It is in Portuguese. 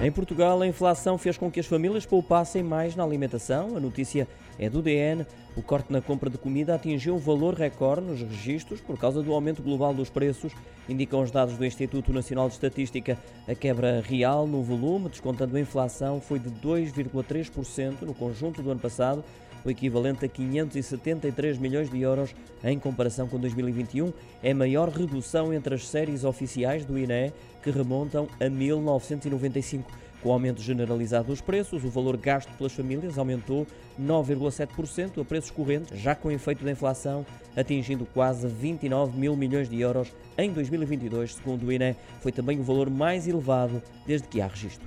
Em Portugal, a inflação fez com que as famílias poupassem mais na alimentação. A notícia é do DN. O corte na compra de comida atingiu um valor recorde nos registros por causa do aumento global dos preços, indicam os dados do Instituto Nacional de Estatística. A quebra real no volume, descontando a inflação, foi de 2,3% no conjunto do ano passado, o equivalente a 573 milhões de euros em comparação com 2021. É a maior redução entre as séries oficiais do INE, que remontam a 1995. Com o aumento generalizado dos preços, o valor gasto pelas famílias aumentou 9,7% a preços correntes, já com efeito da inflação, atingindo quase 29 mil milhões de euros em 2022, segundo o INE. Foi também o valor mais elevado desde que há registro.